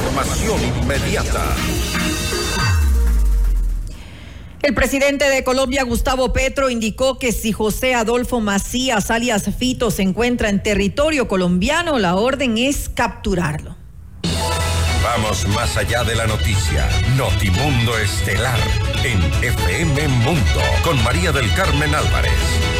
Información inmediata. El presidente de Colombia, Gustavo Petro, indicó que si José Adolfo Macías, alias Fito, se encuentra en territorio colombiano, la orden es capturarlo. Vamos más allá de la noticia. Notimundo Estelar en FM Mundo con María del Carmen Álvarez.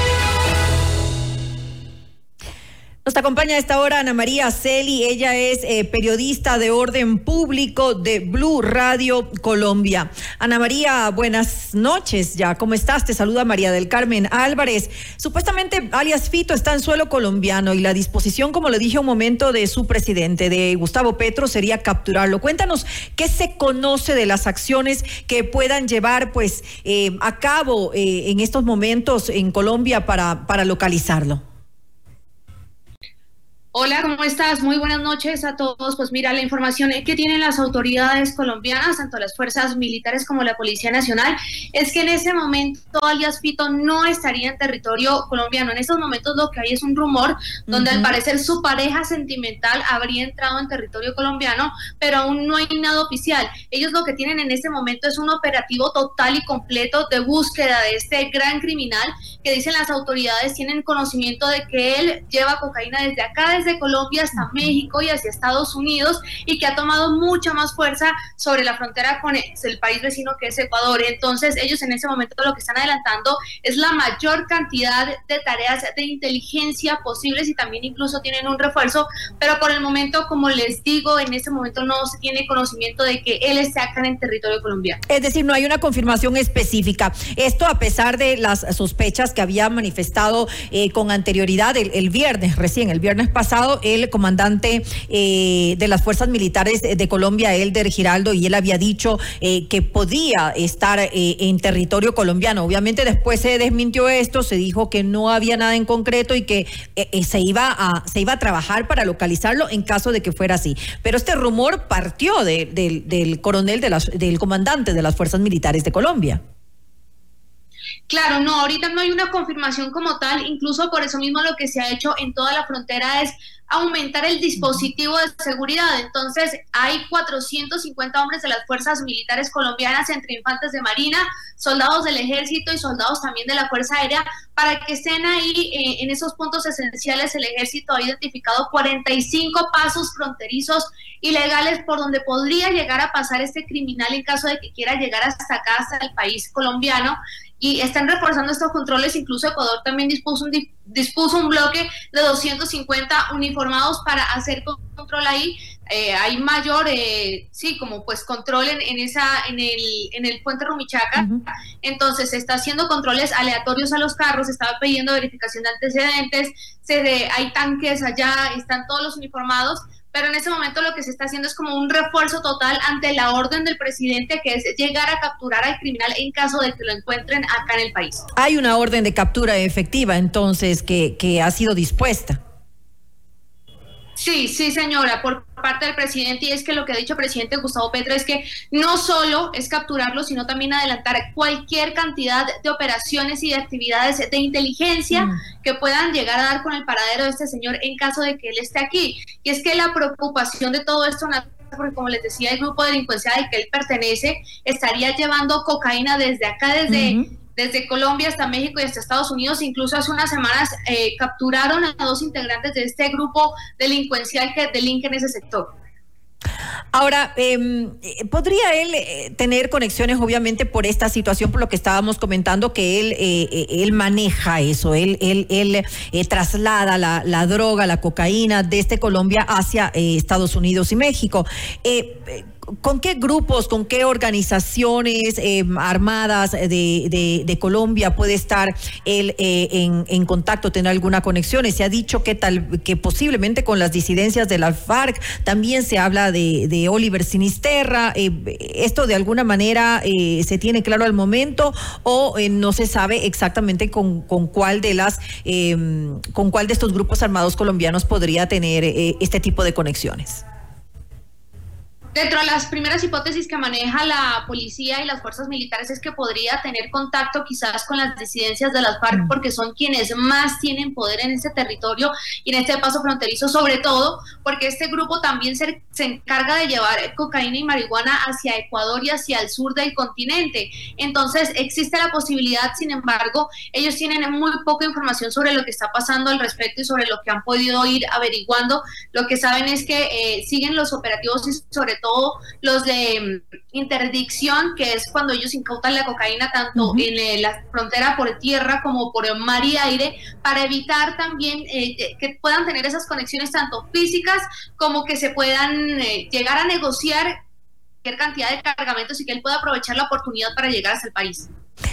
Nos acompaña a esta hora Ana María Celi, ella es eh, periodista de orden público de Blue Radio Colombia. Ana María, buenas noches ya, ¿cómo estás? Te saluda María del Carmen Álvarez. Supuestamente alias Fito está en suelo colombiano y la disposición, como le dije un momento, de su presidente, de Gustavo Petro, sería capturarlo. Cuéntanos qué se conoce de las acciones que puedan llevar pues eh, a cabo eh, en estos momentos en Colombia para, para localizarlo. Hola, ¿cómo estás? Muy buenas noches a todos. Pues mira, la información que tienen las autoridades colombianas, tanto las fuerzas militares como la Policía Nacional, es que en ese momento alias Fito no estaría en territorio colombiano. En estos momentos lo que hay es un rumor donde al parecer su pareja sentimental habría entrado en territorio colombiano, pero aún no hay nada oficial. Ellos lo que tienen en este momento es un operativo total y completo de búsqueda de este gran criminal que dicen las autoridades tienen conocimiento de que él lleva cocaína desde acá, desde Colombia hasta México y hacia Estados Unidos y que ha tomado mucha más fuerza sobre la frontera con el país vecino que es Ecuador. Entonces ellos en ese momento lo que están adelantando es la mayor cantidad de tareas de inteligencia posibles y también incluso tienen un refuerzo, pero por el momento, como les digo, en este momento no se tiene conocimiento de que él esté acá en el territorio colombiano. Es decir, no hay una confirmación específica. Esto a pesar de las sospechas que había manifestado eh, con anterioridad el viernes, recién el viernes pasado el comandante eh, de las fuerzas militares de Colombia, Elder Giraldo, y él había dicho eh, que podía estar eh, en territorio colombiano. Obviamente después se desmintió esto, se dijo que no había nada en concreto y que se, iba a, se iba a trabajar para localizarlo en caso de que fuera así. Pero este rumor partió del coronel, de las, del comandante de las fuerzas militares de Colombia. Claro, no, ahorita no hay una confirmación como tal, incluso por eso mismo lo que se ha hecho en toda la frontera es aumentar el dispositivo de seguridad. Entonces, hay 450 hombres de las fuerzas militares colombianas, entre infantes de marina, soldados del ejército y soldados también de la Fuerza Aérea, para que estén ahí eh, en esos puntos esenciales. El ejército ha identificado 45 pasos fronterizos ilegales por donde podría llegar a pasar este criminal en caso de que quiera llegar hasta acá, hasta el país colombiano y están reforzando estos controles. Incluso Ecuador también dispuso un, dispuso un bloque de 250 uniformados para hacer control ahí. Eh, hay mayor, eh, sí, como pues control en, esa, en el, en el puente Rumichaca. Entonces se está haciendo controles aleatorios a los carros, se estaba pidiendo verificación de antecedentes, se hay tanques allá, están todos los uniformados pero en ese momento lo que se está haciendo es como un refuerzo total ante la orden del presidente que es llegar a capturar al criminal en caso de que lo encuentren acá en el país. Hay una orden de captura efectiva entonces que, que ha sido dispuesta. Sí, sí, señora, por parte del presidente, y es que lo que ha dicho el presidente Gustavo Petro es que no solo es capturarlo, sino también adelantar cualquier cantidad de operaciones y de actividades de inteligencia mm. que puedan llegar a dar con el paradero de este señor en caso de que él esté aquí. Y es que la preocupación de todo esto porque como les decía, el grupo delincuencial al que él pertenece estaría llevando cocaína desde acá, desde desde Colombia hasta México y hasta Estados Unidos. Incluso hace unas semanas eh, capturaron a dos integrantes de este grupo delincuencial que delinque en ese sector. Ahora, em, ¿podría él eh, tener conexiones, obviamente, por esta situación, por lo que estábamos comentando, que él, eh, él maneja eso, él, él, él traslada la, la, droga, la cocaína desde Colombia hacia Estados Unidos y México? ¿Con qué grupos, con qué organizaciones eh, armadas de, de, Colombia puede estar él eh, en, en, contacto, tener alguna conexión? Se ha dicho que tal que posiblemente con las disidencias de la FARC también se habla de, de Oliver Sinisterra. Eh, ¿Esto de alguna manera se tiene claro al momento o no se sabe exactamente con, con cuál de las con cuál de estos grupos armados colombianos podría tener este tipo de conexiones? Dentro de las primeras hipótesis que maneja la policía y las fuerzas militares es que podría tener contacto quizás con las disidencias de las FARC mm. porque son quienes más tienen poder en este territorio y en este paso fronterizo, sobre todo porque este grupo también se, se encarga de llevar cocaína y marihuana hacia Ecuador y hacia el sur del continente. Entonces existe la posibilidad, sin embargo, ellos tienen muy poca información sobre lo que está pasando al respecto y sobre lo que han podido ir averiguando. Lo que saben es que eh, siguen los operativos y sobre todo los de mm, interdicción, que es cuando ellos incautan la cocaína tanto en eh, la frontera por tierra como por mar y aire, para evitar también eh, que puedan tener esas conexiones tanto físicas como que se puedan eh, llegar a negociar cualquier cantidad de cargamentos y que él pueda aprovechar la oportunidad para llegar hasta el país.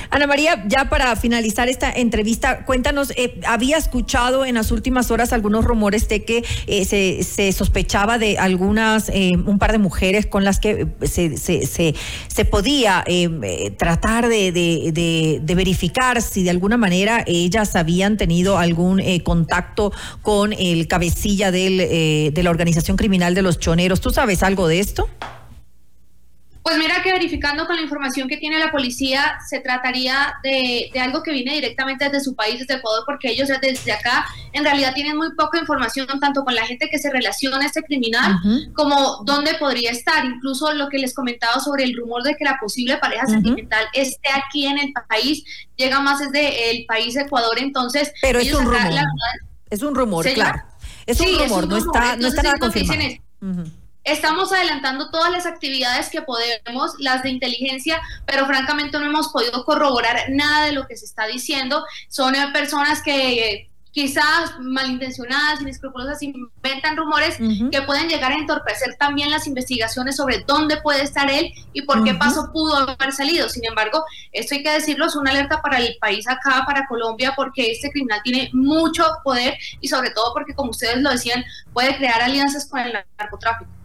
Ana María, ya para finalizar esta entrevista, cuéntanos, eh, había escuchado en las últimas horas algunos rumores de que eh, se, sospechaba de algunas, eh, un par de mujeres con las que se, se, podía tratar de, de, verificar si de alguna manera ellas habían tenido algún contacto con el cabecilla del, de la organización criminal de los choneros. ¿Tú sabes algo de esto? Pues mira que verificando con la información que tiene la policía, se trataría de, algo que viene directamente desde su país, desde Ecuador, porque ellos desde acá en realidad tienen muy poca información, tanto con la gente que se relaciona a este criminal, como dónde podría estar. Incluso lo que les comentaba sobre el rumor de que la posible pareja sentimental esté aquí en el país, llega más desde el país de Ecuador, entonces... Pero es un rumor. es un rumor, claro. Es un rumor, no, Está, no está nada confirmado. Estamos adelantando todas las actividades que podemos, las de inteligencia, pero francamente no hemos podido corroborar nada de lo que se está diciendo. Son eh, personas que quizás malintencionadas, inescrupulosas, inventan rumores que pueden llegar a entorpecer también las investigaciones sobre dónde puede estar él y por qué paso pudo haber salido. Sin embargo, esto hay que decirlo, es una alerta para el país acá, para Colombia, porque este criminal tiene mucho poder y sobre todo porque, como ustedes lo decían, puede crear alianzas con el narcotráfico.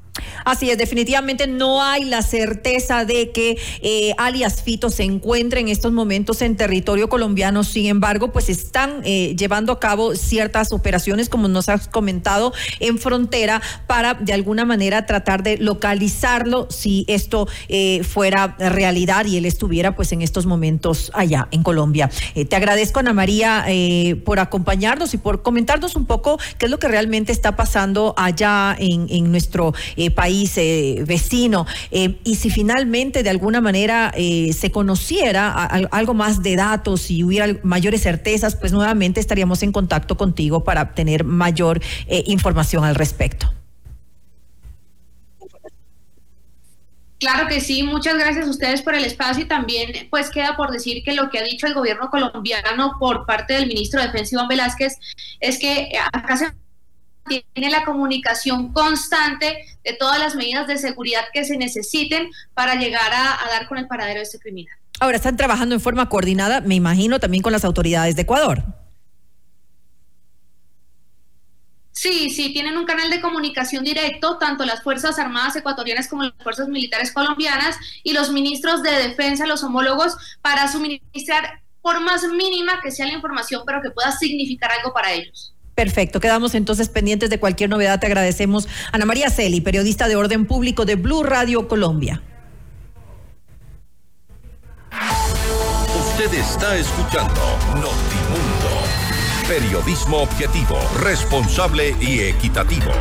Así es, definitivamente no hay la certeza de que eh, alias Fito se encuentre en estos momentos en territorio colombiano. Sin embargo, pues están eh, llevando a cabo ciertas operaciones, como nos has comentado, en frontera para de alguna manera tratar de localizarlo si esto eh, fuera realidad y él estuviera pues en estos momentos allá en Colombia. te agradezco, Ana María, por acompañarnos y por comentarnos un poco qué es lo que realmente está pasando allá en, en nuestro país eh, vecino. Eh, y si finalmente de alguna manera eh, se conociera algo más de datos y hubiera mayores certezas, pues nuevamente estaríamos en contacto contigo para obtener mayor información al respecto. Claro que sí, muchas gracias a ustedes por el espacio y también pues queda por decir que lo que ha dicho el gobierno colombiano por parte del ministro de Defensa Iván Velázquez es que acá se tiene la comunicación constante de todas las medidas de seguridad que se necesiten para llegar a, dar con el paradero de este criminal. Ahora están trabajando en forma coordinada, me imagino, también con las autoridades de Ecuador. Sí, sí, tienen un canal de comunicación directo, tanto las Fuerzas Armadas ecuatorianas como las Fuerzas Militares colombianas y los ministros de defensa, los homólogos, para suministrar por más mínima que sea la información, pero que pueda significar algo para ellos. Perfecto, quedamos entonces pendientes de cualquier novedad. Te agradecemos. Ana María Celi, periodista de orden público de Blue Radio Colombia. Usted está escuchando Notimundo. Periodismo objetivo, responsable y equitativo.